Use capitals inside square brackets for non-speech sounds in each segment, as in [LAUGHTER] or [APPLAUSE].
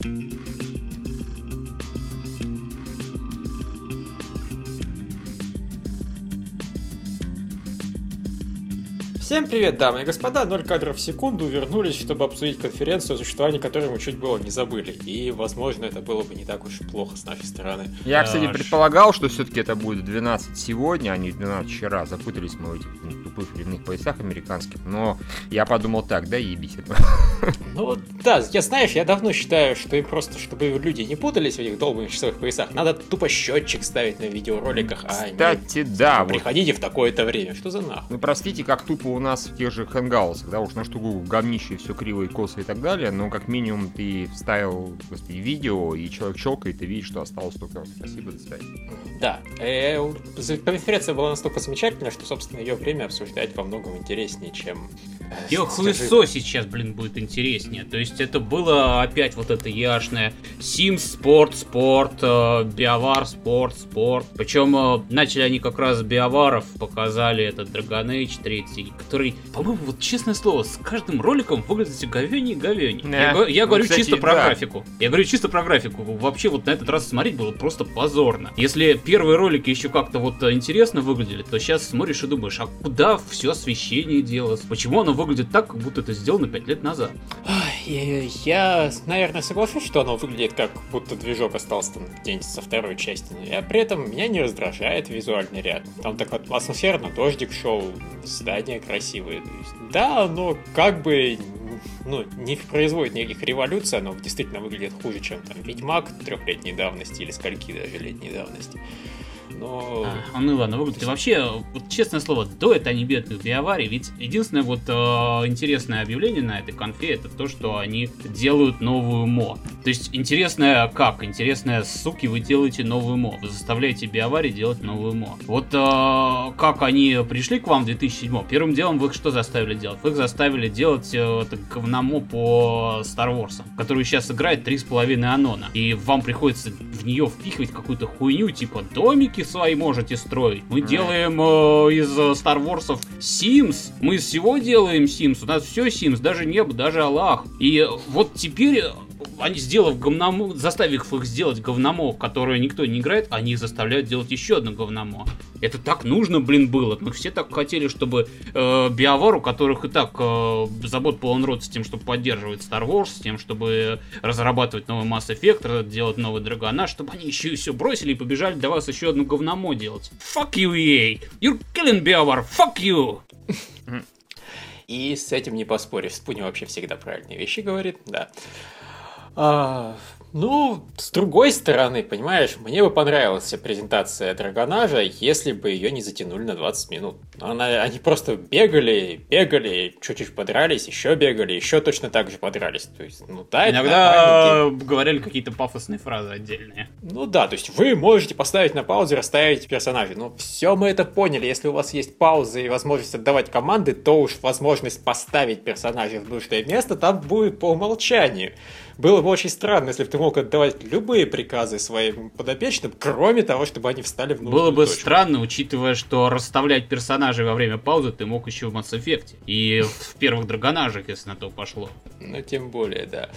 Всем привет, дамы и господа, 0 кадров в секунду вернулись, чтобы обсудить конференцию, о существовании которой мы чуть было не забыли. И, возможно, это было бы не так уж и плохо с нашей стороны. Я, кстати, предполагал, что все-таки это будет 12 сегодня, а не 12 вчера. Запутались мы в этих ну, тупых временных поясах американских, но я подумал так, да, ебись [LAUGHS] Ну, да, я знаешь, я давно считаю, что им просто, чтобы люди не путались в этих долбанных часовых поясах, надо тупо счетчик ставить на видеороликах, а Кстати, не... да. Приходите вот. в такое-то время, что за нахуй? Ну, простите, как тупо у нас в тех же хэнгаусах, да, уж на штуку говнище, все криво и косо и так далее, но как минимум ты вставил, господи, видео, и человек щелкает, и видишь, что осталось только спасибо, до свидания. Да, э, конференция была настолько замечательная, что, собственно, ее время обсуждать во многом интереснее, чем... Э, ее хуесо сейчас, блин, будет интереснее. То есть это было опять вот это яшное Sims, спорт, спорт, э, биовар, спорт, спорт. Причем начали они как раз с биоваров, показали этот Dragon Age 3, который по-моему, вот честное слово, с каждым роликом выглядит все говёнее и говёнее. Да. Я, я ну, говорю кстати, чисто про да. графику. Я говорю чисто про графику. Вообще вот на этот раз смотреть было просто позорно. Если первые ролики еще как-то вот интересно выглядели, то сейчас смотришь и думаешь, а куда все освещение делось? Почему оно выглядит так, как будто это сделано 5 лет назад? Я, наверное, соглашусь, что оно выглядит как будто движок остался там где-нибудь со второй части, но я при этом меня не раздражает визуальный ряд. Там так атмосферно, дождик шел, здания красивые. Да, но как бы ну, не производит никаких революций, оно действительно выглядит хуже, чем там Ведьмак трехлетней давности или скольки даже летней давности но... А, уныло оно выглядит. И вообще, вот честное слово, до это они бедных биоварий, ведь единственное вот э, интересное объявление на этой конфе, это то, что они делают новую мо. То есть, интересное как? Интересное, суки, вы делаете новую мо. Вы заставляете биоварий делать новую мо. Вот э, как они пришли к вам в 2007 Первым делом вы их что заставили делать? Вы их заставили делать э, это говномо по Star Wars, который сейчас играет 3,5 анона. И вам приходится в нее впихивать какую-то хуйню, типа домики свои можете строить. Мы делаем э, из Star Wars Sims. Мы из всего делаем Sims. У нас все Sims, даже небо, даже Аллах. И вот теперь они сделав говномо, заставив их сделать говномо, которое никто не играет, они их заставляют делать еще одно говномо. Это так нужно, блин, было. Мы все так хотели, чтобы э, Биовар, у которых и так э, забот полон рот с тем, чтобы поддерживать Star Wars, с тем, чтобы разрабатывать новый Mass Effect, делать новый Драгона, чтобы они еще и все бросили и побежали для вас еще одну говномо делать. Fuck you, EA! You're killing Биовар! Fuck you! И с этим не поспоришь. Спуни вообще всегда правильные вещи говорит, да. А, ну, с другой стороны, понимаешь, мне бы понравилась презентация Драгонажа, если бы ее не затянули на 20 минут. Она, они просто бегали, бегали, чуть-чуть подрались, еще бегали, еще точно так же подрались. То есть, ну да, Иногда говорили какие-то пафосные фразы отдельные. Ну да, то есть вы можете поставить на паузу и расставить персонажей. Ну, все мы это поняли. Если у вас есть пауза и возможность отдавать команды, то уж возможность поставить персонажей в нужное место там будет по умолчанию. Было бы очень странно, если бы ты мог отдавать любые приказы своим подопечным, кроме того, чтобы они встали в нужную Было бы точку. странно, учитывая, что расставлять персонажей во время паузы ты мог еще в Mass Effect. И в первых драгонажах, если на то пошло. Ну, тем более, да.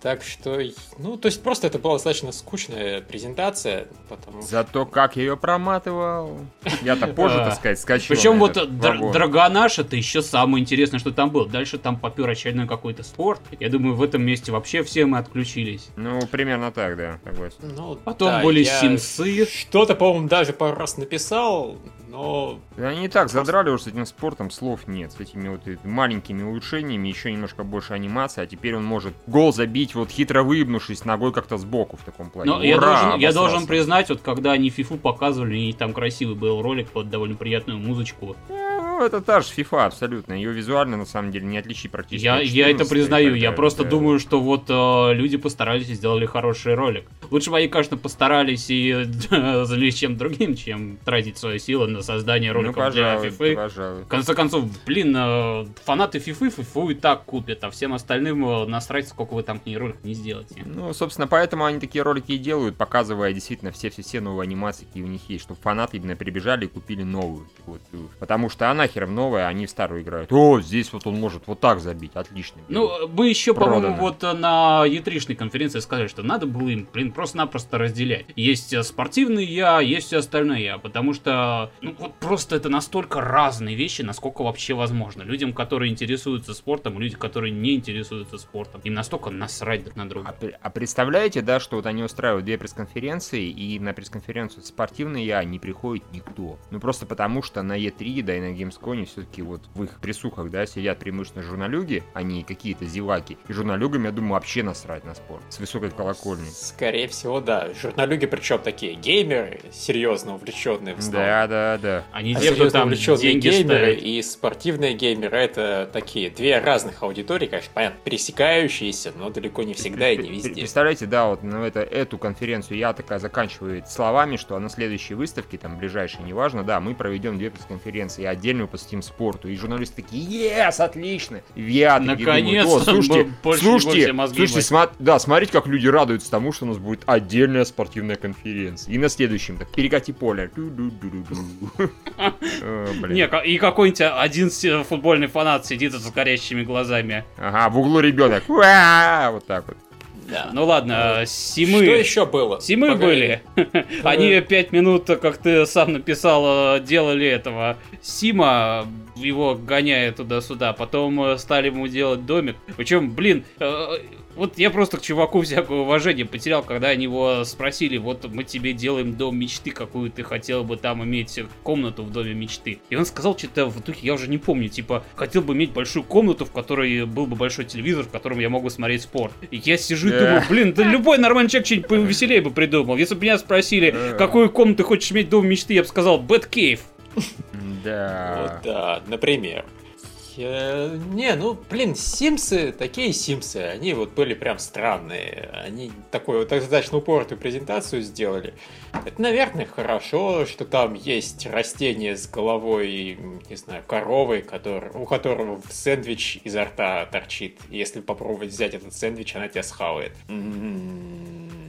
Так что, ну, то есть просто это была достаточно скучная презентация, потому Зато как я ее проматывал. Я-то позже, [LAUGHS] так сказать, скачал. Причем вот Драгонаш это еще самое интересное, что там было. Дальше там попер очередной какой-то спорт. Я думаю, в этом месте вообще все мы отключились. Ну, примерно так, да. Ну, Потом были симсы. Что-то, по-моему, даже пару раз написал, но... Они не так задрали уже с этим спортом, слов нет. С этими вот маленькими улучшениями, еще немножко больше анимации, а теперь он может гол забить, вот хитро выебнувшись ногой как-то сбоку в таком плане. Но Ура, я, должен, я должен признать, вот когда они фифу показывали, и там красивый был ролик под довольно приятную музычку. Ну, это та же FIFA абсолютно. Ее визуально, на самом деле, не отличить практически. Я, я это признаю. Я просто да. думаю, что вот э, люди постарались и сделали хороший ролик. Лучше бы они, конечно, постарались и [LAUGHS] занялись чем другим, чем тратить свою силу на создание роликов ну, пожалуй, для FIFA. Пожалуй. В конце концов, блин, э, фанаты FIFA FIFA и так купят, а всем остальным э, насрать, сколько вы там к ней роликов не сделаете. Ну, собственно, поэтому они такие ролики и делают, показывая действительно все-все-все новые анимации, какие у них есть, чтобы фанаты именно прибежали и купили новую. Вот. Потому что она хером новая, они в старую играют. О, здесь вот он может вот так забить, отлично. Ну, мы еще, по-моему, вот на E3-шной конференции сказали, что надо было им, блин, просто-напросто разделять. Есть э, спортивный я, есть все остальное я, потому что, ну, вот просто это настолько разные вещи, насколько вообще возможно. Людям, которые интересуются спортом, люди, которые не интересуются спортом, им настолько насрать друг на друга. А, а представляете, да, что вот они устраивают две пресс-конференции, и на пресс-конференцию спортивный я не приходит никто. Ну, просто потому что на E3, да и на Gamescom все-таки вот в их присухах, да, сидят преимущественно журналюги, а не какие-то зеваки. И журналюгам, я думаю, вообще насрать на спорт. С высокой колокольни. Скорее всего, да. Журналюги, причем такие геймеры, серьезно увлеченные в Да, да, да. Они а где там деньги геймеры ставят. и спортивные геймеры это такие две разных аудитории, конечно, понятно, пересекающиеся, но далеко не всегда и не везде. Представляете, да, вот ну, это, эту конференцию я такая заканчивает словами, что на следующей выставке, там, ближайшей, неважно, да, мы проведем две пресс-конференции, и отдельно посвятим спорту. И журналисты такие, ес, отлично! Я Наконец-то! Слушайте, слушайте, слушайте сма- да, смотрите, как люди радуются тому, что у нас будет отдельная спортивная конференция. И на следующем, так, перекати поле. [LAUGHS] Не, и какой-нибудь один футбольный фанат сидит с горящими глазами. Ага, в углу ребенок. Вот так вот. Да. Ну ладно, Симы... Что еще было? Симы были. [LAUGHS] Они пять минут, как ты сам написал, делали этого Сима, его гоняя туда-сюда. Потом стали ему делать домик. Причем, блин, вот я просто к чуваку всякое уважение потерял, когда они его спросили, вот мы тебе делаем дом мечты, какую ты хотел бы там иметь комнату в доме мечты. И он сказал что-то в итоге, я уже не помню, типа, хотел бы иметь большую комнату, в которой был бы большой телевизор, в котором я могу смотреть спорт. И я сижу и думаю, блин, да любой нормальный человек что-нибудь повеселее бы придумал. Если бы меня спросили, какую комнату ты хочешь иметь дом мечты, я бы сказал, Batcave. Да. Вот да, например. Не, ну, блин, Симсы, такие Симсы, они вот были прям странные. Они такую вот достаточно упоротую презентацию сделали. Это, наверное, хорошо, что там есть растение с головой, не знаю, коровы, который, у которого сэндвич изо рта торчит. Если попробовать взять этот сэндвич, она тебя схавает. М-м-м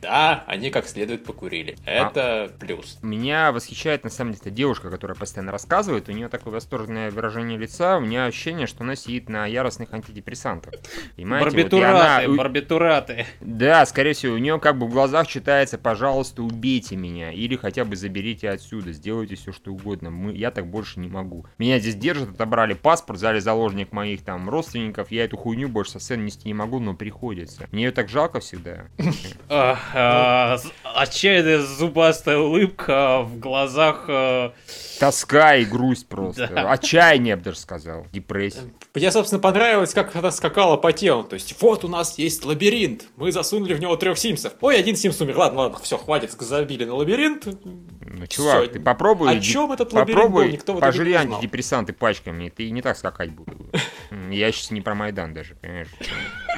да, они как следует покурили. Это а плюс. Меня восхищает, на самом деле, эта девушка, которая постоянно рассказывает. У нее такое восторженное выражение лица. У меня ощущение, что она сидит на яростных антидепрессантах. Понимаете? Барбитураты, вот она... барбитураты. Да, скорее всего, у нее как бы в глазах читается, пожалуйста, убейте меня. Или хотя бы заберите отсюда, сделайте все, что угодно. Мы... Я так больше не могу. Меня здесь держат, отобрали паспорт, взяли заложник моих там родственников. Я эту хуйню больше со сцены нести не могу, но приходится. Мне ее так жалко всегда. [LAUGHS] А, отчаянная зубастая улыбка в глазах. А, Тоска и грусть просто. [LAUGHS] Да. Отчаяние, я бы даже сказал. Депрессия. Мне, собственно, понравилось, как она скакала по телу. То есть, вот у нас есть лабиринт. Мы засунули в него трех симсов. Ой, один симс умер. Ладно, ладно, все, хватит, забили на лабиринт. Ну, чувак, все. ты попробуй. О чем этот лабиринт попробуй, был? Никто пожри антидепрессанты пачками. Ты не так скакать будешь. [LAUGHS] Я сейчас не про Майдан даже, понимаешь?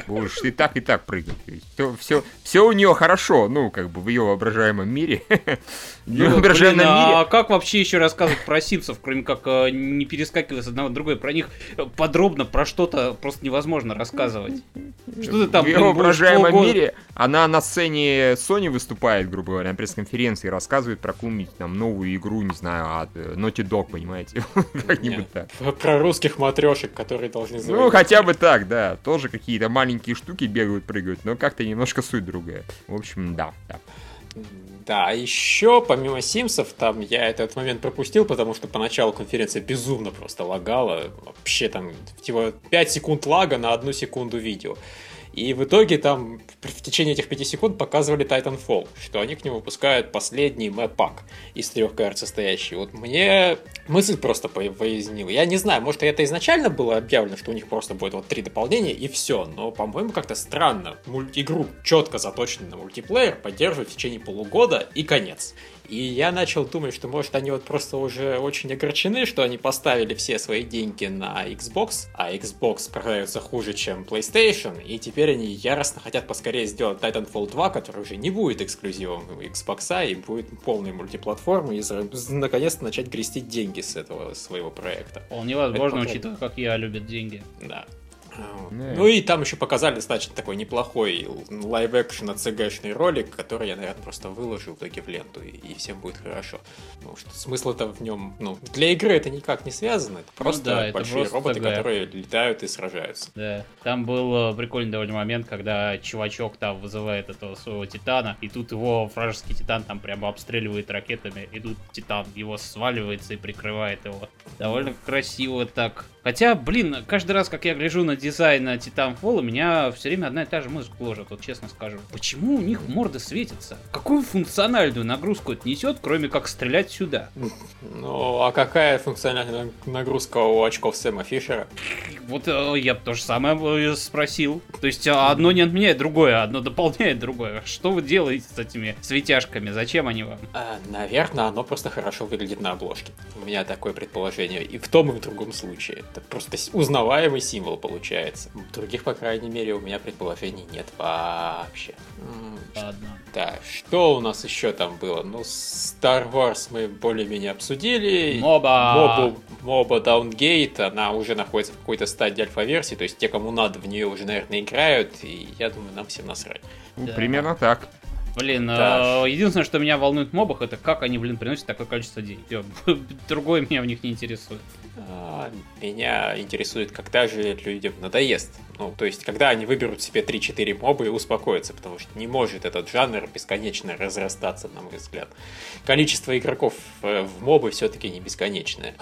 Будешь ты так и так прыгать. Все, все, все у нее хорошо, ну, как бы в ее воображаемом мире. [LAUGHS] Ну, воображаемом мире. А как вообще еще рассказывать про Симпсов, кроме как э, не перескакивая с одного на другое? Про них подробно, про что-то просто невозможно рассказывать. [LAUGHS] Что ты там, В воображаемом мире она на сцене Sony выступает, грубо говоря, на пресс-конференции, рассказывает про какую-нибудь там новую игру, не знаю, от э, Naughty Dog, понимаете? [LAUGHS] Как-нибудь так. [LAUGHS] Про русских матрешек, которые должны Ну, хотя бы так, да. Тоже какие-то маленькие штуки бегают, прыгают, но как-то немножко суть другая. В общем, да, да. Да, а еще помимо Симсов, там я этот момент пропустил, потому что поначалу конференция безумно просто лагала. Вообще там типа 5 секунд лага на одну секунду видео. И в итоге там в течение этих 5 секунд показывали Titanfall, что они к нему выпускают последний мэп-пак из трех карт состоящий. Вот мне мысль просто пояснила. Я не знаю, может это изначально было объявлено, что у них просто будет вот три дополнения и все, но по-моему как-то странно игру четко заточенную на мультиплеер поддерживать в течение полугода и конец. И я начал думать, что может они вот просто уже очень огорчены, что они поставили все свои деньги на Xbox, а Xbox продается хуже, чем PlayStation, и теперь они яростно хотят поскорее сделать Titanfall 2, который уже не будет эксклюзивом Xbox, и будет полной мультиплатформой, и наконец-то начать грести деньги с этого своего проекта. Вполне возможно, учитывая, как я любит деньги. Да. Ну и там еще показали достаточно такой неплохой live-action CG шный ролик, который я, наверное, просто выложу в итоге в ленту, и, всем будет хорошо. Потому что смысл-то в нем, ну, для игры это никак не связано, это ну просто ну, да, большие просто роботы, CG. которые летают и сражаются. Да, там был э, прикольный довольно момент, когда чувачок там вызывает этого своего титана, и тут его вражеский титан там прямо обстреливает ракетами, и тут титан его сваливается и прикрывает его. Довольно красиво так. Хотя, блин, каждый раз, как я гляжу на дизайна Titanfall, меня все время одна и та же музыка ложит, вот честно скажу. Почему у них морды светятся? Какую функциональную нагрузку это несет, кроме как стрелять сюда? Ну, а какая функциональная нагрузка у очков Сэма Фишера? Вот э, я бы то же самое спросил. То есть э, одно не отменяет другое, одно дополняет другое. Что вы делаете с этими светяшками? Зачем они вам? А, наверное, оно просто хорошо выглядит на обложке. У меня такое предположение. И в том, и в другом случае. Это просто узнаваемый символ получается. Других, по крайней мере, у меня предположений нет вообще. Ладно. Да, что у нас еще там было? Ну, Star Wars мы более-менее обсудили. Моба! Мобу, Моба Downgate, она уже находится в какой-то стадии альфа-версии, то есть те, кому надо, в нее уже, наверное, играют, и я думаю, нам всем насрать. Да. Примерно так. Блин, да. э, единственное, что меня волнует в мобах, это как они, блин, приносят такое количество денег. [LAUGHS] Другое меня в них не интересует. А, меня интересует, когда же людям надоест. Ну, то есть, когда они выберут себе 3-4 моба и успокоятся, потому что не может этот жанр бесконечно разрастаться, на мой взгляд. Количество игроков э, в мобы все-таки не бесконечное.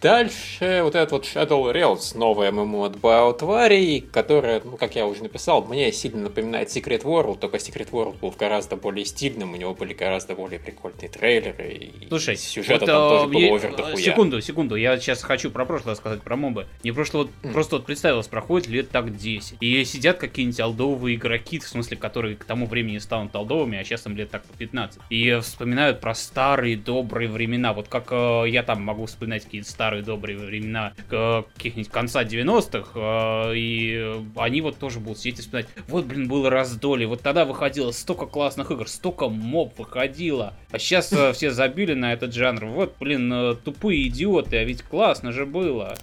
Дальше вот этот вот Shadow Realms, новая ММО от BioTwari, которая, ну, как я уже написал, мне сильно напоминает Secret World, только Secret World был гораздо более стильным, у него были гораздо более прикольные трейлеры, и Слушай, сюжета вот, там э, тоже было овер дохуя. Секунду, секунду, я сейчас хочу про прошлое сказать, про мобы. Мне прошлое вот, mm. просто вот представилось, проходит лет так 10. И сидят какие-нибудь алдовые игроки, в смысле, которые к тому времени станут алдовыми, а сейчас им лет так по 15. И вспоминают про старые добрые времена. Вот как э, я там могу вспоминать какие-то старые добрые времена э, каких-нибудь конца 90-х. Э, и они вот тоже будут сидеть и вспоминать. Вот, блин, было раздолье. Вот тогда выходило столько классных игр, столько моб выходило. А сейчас э, все забили на этот жанр. Вот, блин, э, тупые идиоты, а ведь классно же было.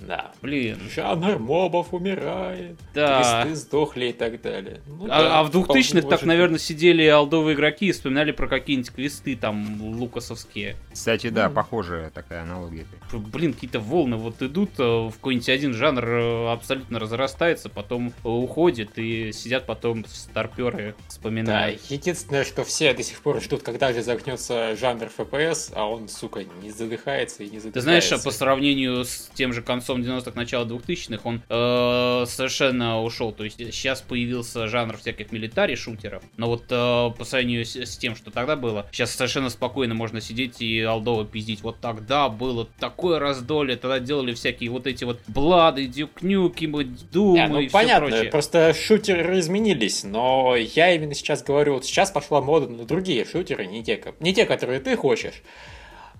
Да. Блин. Жанр мобов умирает. Да. Листы сдохли и так далее. Ну, а, да, а в 2000-х так, наверное, сидели алдовые игроки и вспоминали про какие-нибудь квесты там лукасовские. Кстати, да, mm. похожая такая аналогия. Блин, какие-то волны вот идут, э, в какой-нибудь один жанр э, абсолютно разрастается, потом уходит и сидят потом старперы вспоминают. Да, единственное, что все до сих пор ждут, когда же загнется жанр FPS, а он, сука, не задыхается и не задыхается. Ты знаешь, а по сравнению с тем же концом концом 90-х, начала 2000-х он э, совершенно ушел. То есть сейчас появился жанр всяких милитари-шутеров. Но вот э, по сравнению с, с тем, что тогда было, сейчас совершенно спокойно можно сидеть и алдово пиздить. Вот тогда было такое раздолье, тогда делали всякие вот эти вот Блады, Дюкнюки, Думы yeah, ну, и понятно, прочее. просто шутеры изменились, но я именно сейчас говорю, вот сейчас пошла мода на другие шутеры, не те, не те которые ты хочешь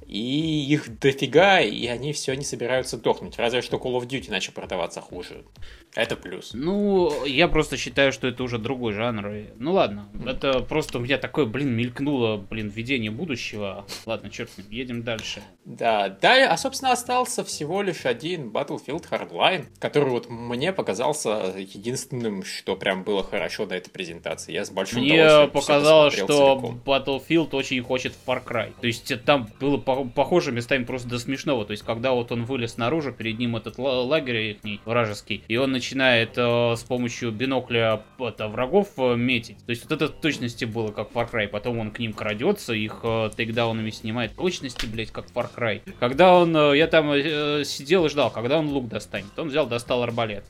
и их дофига, и они все не собираются дохнуть. Разве что Call of Duty начал продаваться хуже. Это плюс. Ну, я просто считаю, что это уже другой жанр. Ну ладно, mm. это просто у меня такое, блин, мелькнуло, блин, видение будущего. Ладно, черт едем дальше. Да, да, а собственно остался всего лишь один Battlefield Hardline, который вот мне показался единственным, что прям было хорошо на этой презентации. Я с большим Мне показалось, что целиком. Battlefield очень хочет Far Cry. То есть там было похоже местами просто до смешного. То есть когда вот он вылез наружу, перед ним этот лагерь их вражеский, и он начинает э, с помощью бинокля это, врагов э, метить. То есть вот это в точности было как Far Cry. Потом он к ним крадется, их э, тейкдаунами снимает. В точности, блять, как Far Cry. Когда он, э, я там э, сидел и ждал, когда он лук достанет. Он взял, достал арбалет.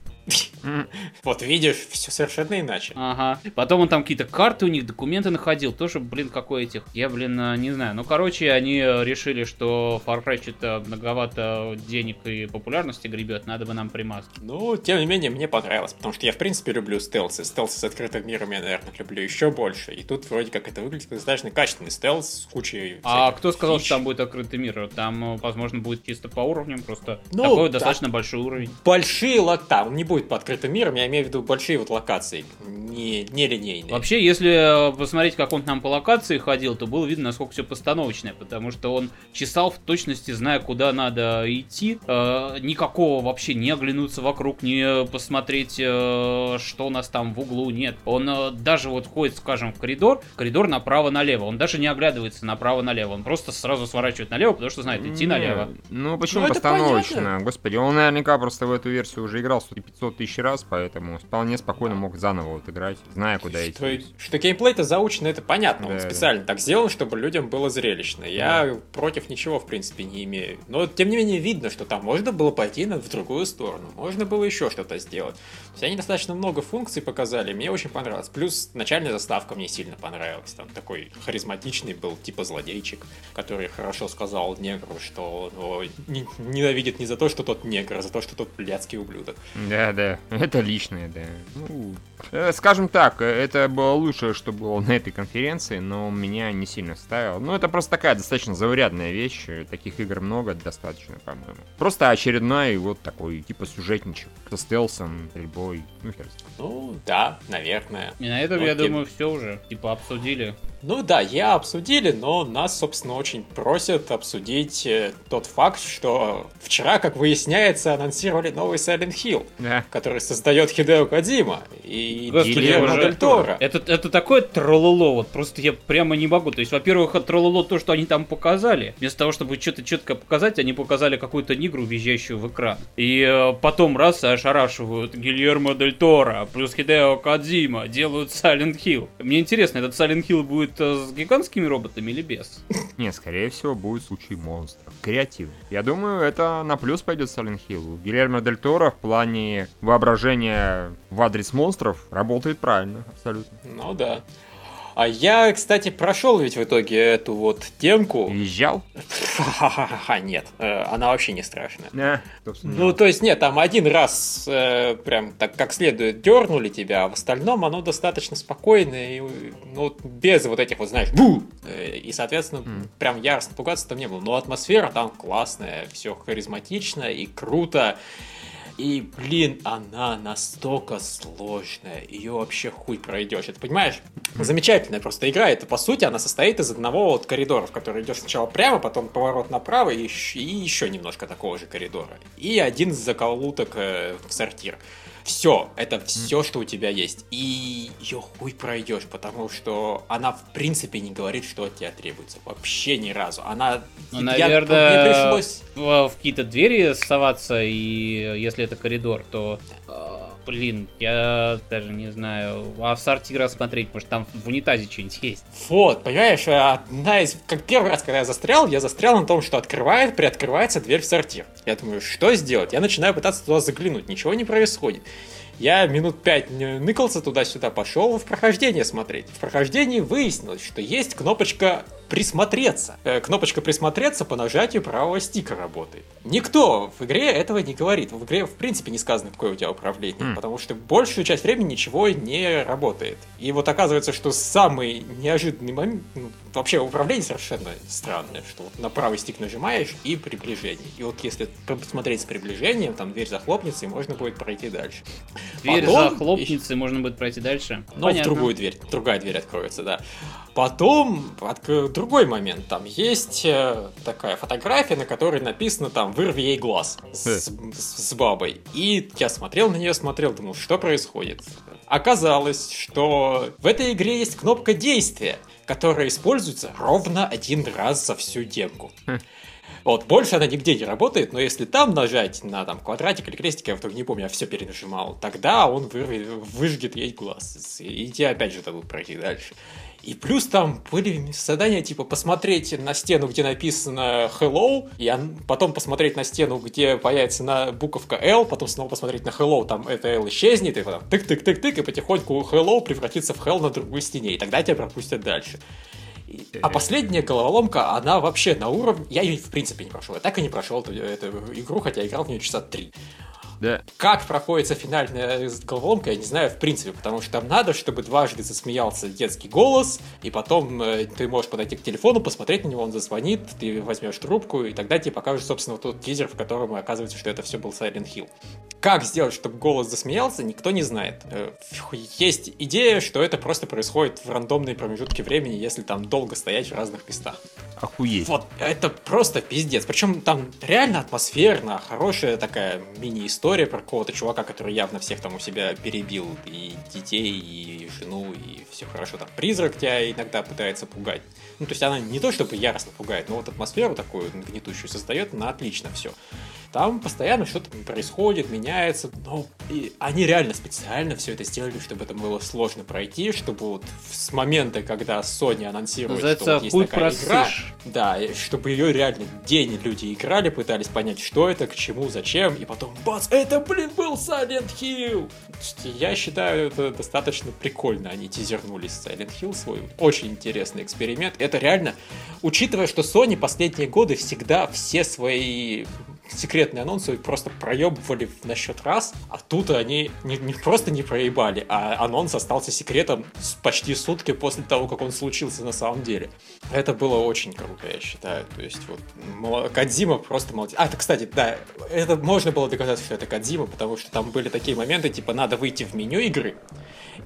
[LAUGHS] Вот видишь, все совершенно иначе. Ага. Потом он там какие-то карты у них, документы находил. Тоже, блин, какой этих. Я, блин, э, не знаю. Ну, короче, они э, решили, что Far Cry что-то многовато денег и популярности гребет, надо бы нам примазать. Ну, тем не менее, мне понравилось, потому что я, в принципе, люблю стелсы. Стелсы с открытым миром я, наверное, люблю еще больше. И тут вроде как это выглядит достаточно качественный стелс с кучей А кто сказал, фич. что там будет открытый мир? Там, возможно, будет чисто по уровням, просто ну, такой да. достаточно большой уровень. Большие лота, он не будет под открытым миром, я имею в виду большие вот локации, не, не линейные. Вообще, если э, посмотреть, как он там по локации ходил, то было видно, насколько все постановочное, потому что он чесал в точности, зная, куда надо идти. Э, никакого вообще не оглянуться вокруг, не посмотреть, э, что у нас там в углу, нет. Он э, даже вот ходит, скажем, в коридор, коридор направо-налево. Он даже не оглядывается направо-налево, он просто сразу сворачивает налево, потому что знает, идти Не, налево. Ну, почему Ну, постановочно? Господи, он наверняка просто в эту версию уже играл 500 тысяч раз, поэтому вполне спокойно мог заново вот играть, зная, куда идти. Что, что геймплей-то заучен, это понятно. Да, он да. специально так сделан, чтобы людям было зрелищно. Я против ничего, в принципе, не имею. Но, тем не менее, видно, что там можно было пойти в другую сторону. Можно было еще что-то сделать. Есть они достаточно много функций показали, мне очень понравилось. Плюс начальная заставка мне сильно понравилась. Там такой харизматичный был, типа злодейчик, который хорошо сказал негру, что он его не- ненавидит не за то, что тот негр, а за то, что тот блядский ублюдок. Да, да, это личное, да. Ну, скажем так, э, это было лучшее, что было на этой конференции, но меня не сильно ставило. Ну, это просто такая достаточно заурядная вещь, э, таких игр много достаточно, по-моему. Просто очередной вот такой, типа, сюжетничек со стелсом, стрельбой, ну, хер. Ну, да, наверное. И на этом, Ну, я тем- думаю, все уже, типа, обсудили. Ну да, я обсудили, но нас, собственно, очень просят обсудить э, тот факт, что вчера, как выясняется, анонсировали новый Silent Hill, Да. который создает Хидео Кадима и Гильермо. Дель Торо. Это, это такое трололо, вот просто я прямо не могу. То есть, во-первых, трололо то, что они там показали. Вместо того, чтобы что-то четко показать, они показали какую-то нигру, въезжающую в экран. И э, потом раз ошарашивают Гильермо Дель Торо, плюс Хидео Кадзима, делают Silent Hill. Мне интересно, этот Silent Hill будет э, с гигантскими роботами или без? [LAUGHS] Не, скорее всего, будет случай монстров. Креатив. Я думаю, это на плюс пойдет Silent Hill. Гильермо Дель Торо в плане воображения в адрес монстров работает правильно, абсолютно. Ну да. А я, кстати, прошел ведь в итоге эту вот. Визжал? Ха-ха-ха, нет, э, она вообще не страшная. Собственно. Ну, то есть, нет, там один раз э, прям так как следует дернули тебя, а в остальном оно достаточно спокойное, и, ну, без вот этих вот, знаешь, бу! Э, И, соответственно, прям яростно пугаться там не было. Но атмосфера там классная, все харизматично и круто. И, блин, она настолько сложная, ее вообще хуй пройдешь. Это, понимаешь, замечательная просто игра. Это, по сути, она состоит из одного вот коридора, в который идешь сначала прямо, потом поворот направо и, и еще немножко такого же коридора. И один из заколуток э, в сортир. Все, это все, что у тебя есть. И ее хуй пройдешь, потому что она, в принципе, не говорит, что от тебя требуется. Вообще ни разу. Она... Ну, я- наверное, мне пришлось... в, в какие-то двери соваться, и если это коридор, то... э, Блин, я даже не знаю. А в сортира смотреть, может там в унитазе что-нибудь есть. Вот, понимаешь, одна из... Как первый раз, когда я застрял, я застрял на том, что открывает, приоткрывается дверь в сортир. Я думаю, что сделать? Я начинаю пытаться туда заглянуть, ничего не происходит. Я минут пять ныкался туда-сюда, пошел в прохождение смотреть. В прохождении выяснилось, что есть кнопочка присмотреться. Э, кнопочка присмотреться по нажатию правого стика работает. Никто в игре этого не говорит. В игре в принципе не сказано, какое у тебя управление, Хм. потому что большую часть времени ничего не работает. И вот оказывается, что самый неожиданный момент, ну, вообще управление совершенно странное, что вот на правый стик нажимаешь и приближение. И вот если посмотреть с приближением, там дверь захлопнется и можно будет пройти дальше. Дверь Потом захлопнется, и можно будет пройти дальше. ну, в другую дверь, другая дверь откроется, да. Потом, отк- другой момент, там есть э, такая фотография, на которой написано там «Вырви ей глаз» с, с- с бабой. И я смотрел на нее, смотрел, думал, что происходит. Оказалось, что в этой игре есть кнопка действия, которая используется ровно один раз за всю демку. Вот, больше она нигде не работает, но если там нажать на там квадратик или крестик, я вдруг не помню, я все перенажимал, тогда он вырвет- выжгет ей глаз. И тебе опять же дадут пройти дальше. И плюс там были задания типа посмотреть на стену, где написано Hello, и потом посмотреть на стену, где появится на буковка L, потом снова посмотреть на Hello, там это L исчезнет, и потом тык-тык-тык-тык, и потихоньку Hello превратится в Hell на другой стене, и тогда тебя пропустят дальше. А последняя головоломка, она вообще на уровне... Я ее в принципе не прошел. Я так и не прошел эту, эту игру, хотя играл в нее часа три. Да. Как проходится финальная головоломка, я не знаю в принципе, потому что там надо, чтобы дважды засмеялся детский голос, и потом э, ты можешь подойти к телефону, посмотреть на него, он зазвонит, ты возьмешь трубку, и тогда тебе покажут, собственно, тот тизер, в котором оказывается, что это все был Silent Hill. Как сделать, чтобы голос засмеялся, никто не знает. Э, Есть идея, что это просто происходит в рандомные промежутки времени, если там долго стоять в разных местах. Охуеть. Вот, это просто пиздец. Причем там реально атмосферно, хорошая такая мини-история про какого-то чувака, который явно всех там у себя перебил, и детей, и жену, и все хорошо. Там призрак тебя иногда пытается пугать. Ну, то есть она не то чтобы яростно пугает, но вот атмосферу такую гнетущую создает, на отлично все. Там постоянно что-то происходит, меняется, но и они реально специально все это сделали, чтобы это было сложно пройти, чтобы вот с момента, когда Sony анонсирует, Называется что вот есть «Хуй такая игра, просышь». да, чтобы ее реально день люди играли, пытались понять, что это, к чему, зачем, и потом, бац, это, блин, был Silent Hill! Я считаю, это достаточно прикольно, они тизернулись Silent Hill свой. Очень интересный эксперимент. Это реально, учитывая, что Sony последние годы всегда все свои секретные анонсы просто проебывали насчет раз, а тут они не, не просто не проебали, а анонс остался секретом почти сутки после того, как он случился на самом деле. Это было очень круто, я считаю. То есть вот Кодзима просто молодец. А, это, кстати, да, это можно было доказать, что это Кодзима, потому что там были такие моменты, типа надо выйти в меню игры,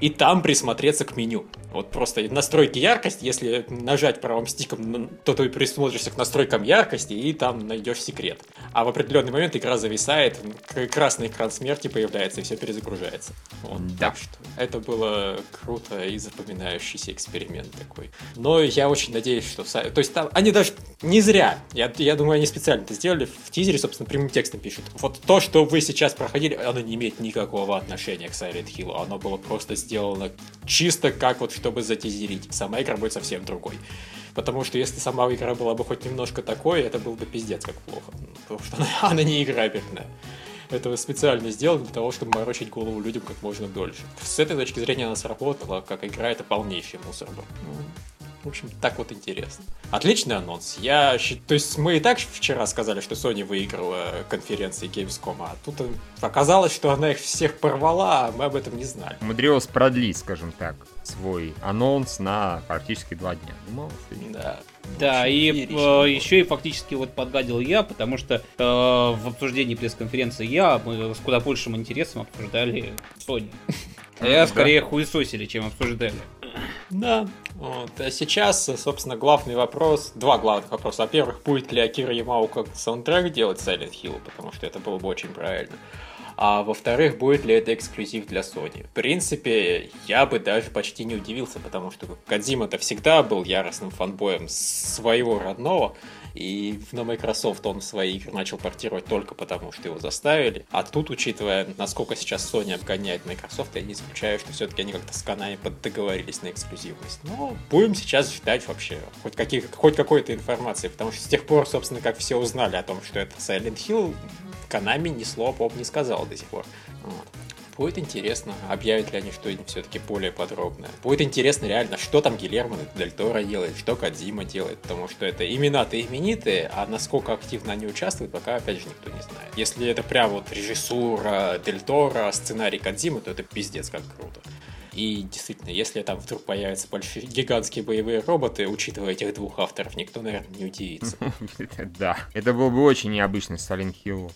и там присмотреться к меню. Вот просто настройки яркости, если нажать правым стиком, то ты присмотришься к настройкам яркости и там найдешь секрет. А в определенный момент игра зависает, красный экран смерти появляется и все перезагружается. Вот, Да. Так что это было круто и запоминающийся эксперимент такой. Но я очень надеюсь, что... То есть там они даже не зря, я, я думаю, они специально это сделали, в тизере, собственно, прямым текстом пишут. Вот то, что вы сейчас проходили, оно не имеет никакого отношения к Silent Hill. Оно было просто сделано чисто как вот, чтобы затизерить. Сама игра будет совсем другой. Потому что если сама игра была бы хоть немножко такой, это был бы пиздец как плохо. Потому что она, [LAUGHS] она не играбельная. Это специально сделано для того, чтобы морочить голову людям как можно дольше. С этой точки зрения она сработала, как игра это полнейший мусор был. В общем, так вот интересно. Отличный анонс. Я То есть мы и так вчера сказали, что Sony выиграла конференции Gamescom, а тут оказалось, что она их всех порвала, а мы об этом не знали. Умудрилась продлить, скажем так, свой анонс на практически два дня. Ну, Да. Да, и феерично. еще и фактически вот подгадил я, потому что э, в обсуждении пресс-конференции я, мы с куда большим интересом обсуждали Sony. [LAUGHS] А я скорее хуесосили, чем обсуждали. Да. Вот. А сейчас, собственно, главный вопрос, два главных вопроса. Во-первых, будет ли Акира Ямау как саундтрек делать Silent Hill, потому что это было бы очень правильно. А во-вторых, будет ли это эксклюзив для Sony? В принципе, я бы даже почти не удивился, потому что Кадзима-то всегда был яростным фанбоем своего родного, и на Microsoft он свои игры начал портировать только потому, что его заставили. А тут, учитывая, насколько сейчас Sony обгоняет Microsoft, я не исключаю, что все-таки они как-то с Konami договорились на эксклюзивность. Но будем сейчас ждать вообще хоть, каких, хоть какой-то информации, потому что с тех пор, собственно, как все узнали о том, что это Silent Hill, Konami ни слова поп не сказал до сих пор. Вот. Будет интересно, объявят ли они что-нибудь все-таки более подробное. Будет интересно реально, что там Гильермо Дель Торо делает, что Кадзима делает, потому что это имена-то именитые, а насколько активно они участвуют, пока опять же никто не знает. Если это прям вот режиссура Дель Торо, сценарий Кадзимы, то это пиздец как круто. И действительно, если там вдруг появятся большие гигантские боевые роботы, учитывая этих двух авторов, никто, наверное, не удивится. [LAUGHS] Да, это был бы очень необычный Silent Hill.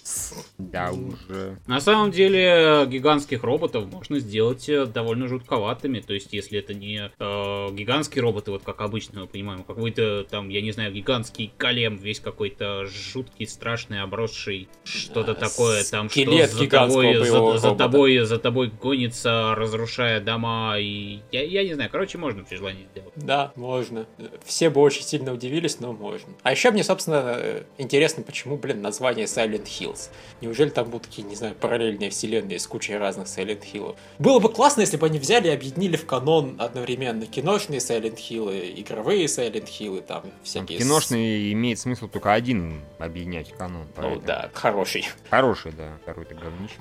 Да уже. На самом деле, гигантских роботов можно сделать э, довольно жутковатыми. То есть, если это не э, гигантские роботы, вот как обычно мы понимаем, какой-то там, я не знаю, гигантский колем, весь какой-то жуткий, страшный, обросший, что-то такое, там, что за тобой, за, тобой, за тобой гонится, разрушая дома, и я, я не знаю, короче, можно при желании сделать. Да, можно. Все бы очень сильно удивились, но можно. А еще мне, собственно, э, интересно, почему, блин, название Silent Hills. Неужели там будут такие, не знаю, параллельные вселенные с кучей разных Silent Hill'ов? Было бы классно, если бы они взяли и объединили в канон одновременно киношные Silent Hill'ы, игровые Silent Hill'ы, там всякие... с- Киношный имеет смысл только один объединять в канон. Ну да, хороший. Хороший, да. Второй-то говнище.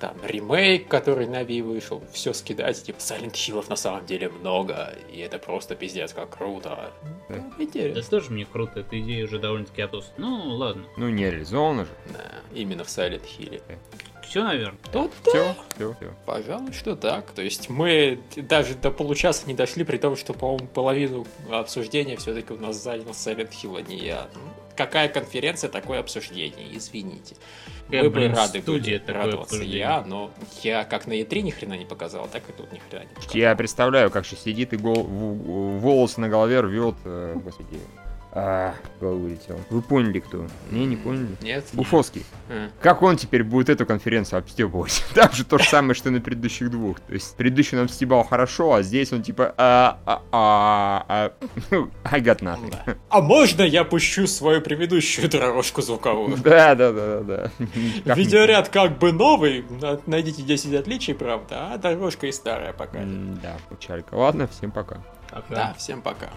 Там ремейк, который на Wii вышел, все скидать, типа Silent Hill'ов на самом деле много, и это просто пиздец как круто. Да. Ну, Да интересно. тоже мне круто, эта идея уже довольно-таки отос. Ну, ладно. Ну, не реализовано же. Да, именно в Silent Hill. Все, наверное. Ну Все, все, все. Пожалуй, что так. То есть мы даже до получаса не дошли, при том, что, по-моему, половину обсуждения все-таки у нас занял Silent Hill, а не я. Какая конференция, такое обсуждение, извините. Э, Мы бы рады студия были радоваться обсуждение. я, но я как на E3 ни хрена не показал, так и тут ни хрена не показал. Я представляю, как сейчас сидит и гол- в- волосы на голове рвет. э, Господи. А, улетел. Вы поняли, кто? Не, не поняли. Нет? Буфовский. А. Как он теперь будет эту конференцию обстебывать? [LAUGHS] Там же то же самое, что на предыдущих двух. То есть предыдущий он стебал хорошо, а здесь он типа а а а а [LAUGHS] I got nothing. А можно я пущу свою предыдущую дорожку звуковую? [LAUGHS] Да, да, да, да, да. Видеоряд как бы новый, на- найдите 10 отличий, правда, а дорожка и старая пока. Да, печалька. Ладно, всем пока. Пока. Да, всем пока.